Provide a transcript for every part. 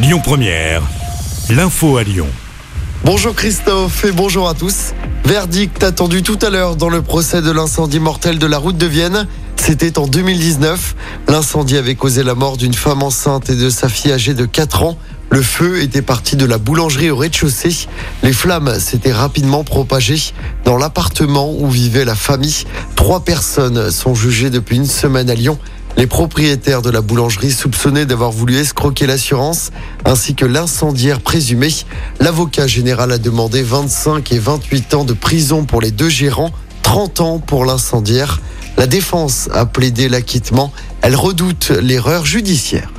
Lyon Première, l'info à Lyon. Bonjour Christophe et bonjour à tous. Verdict attendu tout à l'heure dans le procès de l'incendie mortel de la route de Vienne. C'était en 2019. L'incendie avait causé la mort d'une femme enceinte et de sa fille âgée de 4 ans. Le feu était parti de la boulangerie au rez-de-chaussée. Les flammes s'étaient rapidement propagées dans l'appartement où vivait la famille. Trois personnes sont jugées depuis une semaine à Lyon. Les propriétaires de la boulangerie soupçonnés d'avoir voulu escroquer l'assurance ainsi que l'incendiaire présumé. L'avocat général a demandé 25 et 28 ans de prison pour les deux gérants, 30 ans pour l'incendiaire. La défense a plaidé l'acquittement. Elle redoute l'erreur judiciaire.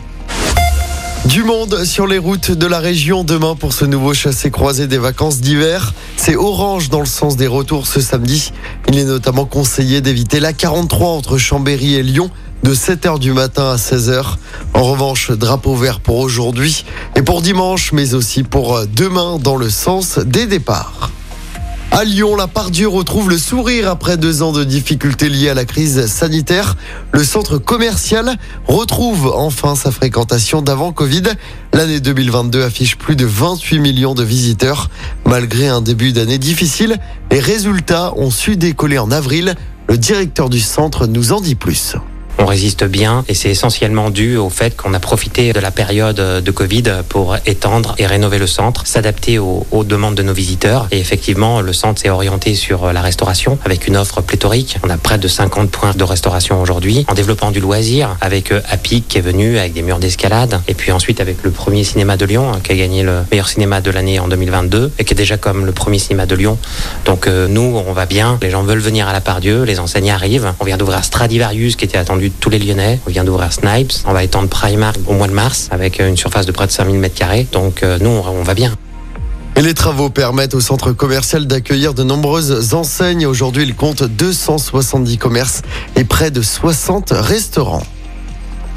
Du monde sur les routes de la région demain pour ce nouveau chassé-croisé des vacances d'hiver. C'est orange dans le sens des retours ce samedi. Il est notamment conseillé d'éviter la 43 entre Chambéry et Lyon de 7h du matin à 16h. En revanche, drapeau vert pour aujourd'hui et pour dimanche, mais aussi pour demain dans le sens des départs. À Lyon, la Pardieu retrouve le sourire après deux ans de difficultés liées à la crise sanitaire. Le centre commercial retrouve enfin sa fréquentation d'avant Covid. L'année 2022 affiche plus de 28 millions de visiteurs. Malgré un début d'année difficile, les résultats ont su décoller en avril. Le directeur du centre nous en dit plus on résiste bien et c'est essentiellement dû au fait qu'on a profité de la période de Covid pour étendre et rénover le centre, s'adapter aux, demandes de nos visiteurs. Et effectivement, le centre s'est orienté sur la restauration avec une offre pléthorique. On a près de 50 points de restauration aujourd'hui en développant du loisir avec Happy qui est venu avec des murs d'escalade et puis ensuite avec le premier cinéma de Lyon qui a gagné le meilleur cinéma de l'année en 2022 et qui est déjà comme le premier cinéma de Lyon. Donc euh, nous, on va bien. Les gens veulent venir à la Pardieu, les enseignes arrivent. On vient d'ouvrir Stradivarius qui était attendu tous les Lyonnais. On vient d'ouvrir Snipes. On va étendre Primark au mois de mars avec une surface de près de 5000 m2. Donc euh, nous, on va bien. Et les travaux permettent au centre commercial d'accueillir de nombreuses enseignes. Aujourd'hui, il compte 270 commerces et près de 60 restaurants.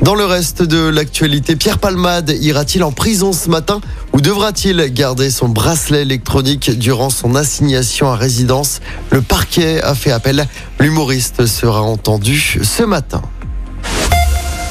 Dans le reste de l'actualité, Pierre Palmade ira-t-il en prison ce matin ou devra-t-il garder son bracelet électronique durant son assignation à résidence? Le parquet a fait appel. L'humoriste sera entendu ce matin.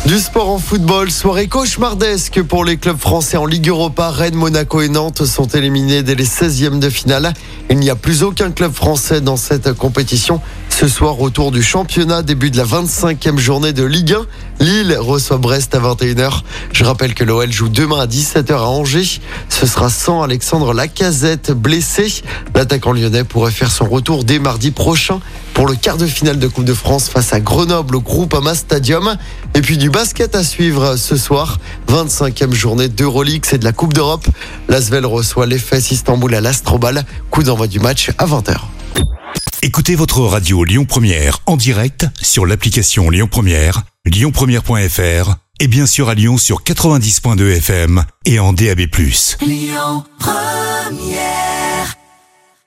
Du sport en football, soirée cauchemardesque pour les clubs français en Ligue Europa. Rennes, Monaco et Nantes sont éliminés dès les 16e de finale. Il n'y a plus aucun club français dans cette compétition. Ce soir, retour du championnat, début de la 25e journée de Ligue 1. Lille reçoit Brest à 21h. Je rappelle que l'OL joue demain à 17h à Angers. Ce sera sans Alexandre Lacazette blessé. L'attaquant lyonnais pourrait faire son retour dès mardi prochain pour le quart de finale de Coupe de France face à Grenoble au Groupama Stadium. Et puis du basket à suivre ce soir. 25e journée d'Euroleague, c'est de la Coupe d'Europe. L'Asvel reçoit l'EFS Istanbul à l'Astrobal. Coup d'envoi du match à 20h. Écoutez votre radio Lyon Première en direct sur l'application Lyon Première, lyonpremière.fr et bien sûr à Lyon sur 90.2 FM et en DAB+. Lyon Première